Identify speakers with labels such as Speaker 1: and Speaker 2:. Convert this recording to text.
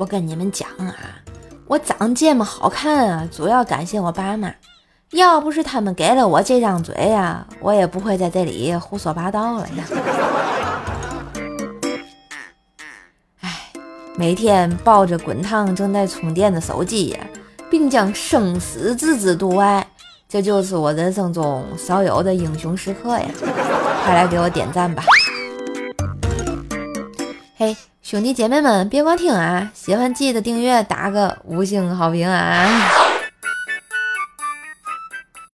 Speaker 1: 我跟你们讲啊，我长这么好看啊，主要感谢我爸妈。要不是他们给了我这张嘴呀，我也不会在这里胡说八道了呀。哎，每天抱着滚烫正在充电的手机呀，并将生死置之度外，这就是我人生中少有的英雄时刻呀！快来给我点赞吧！嘿，兄弟姐妹们，别光听啊，喜欢记得订阅，打个五星好评啊！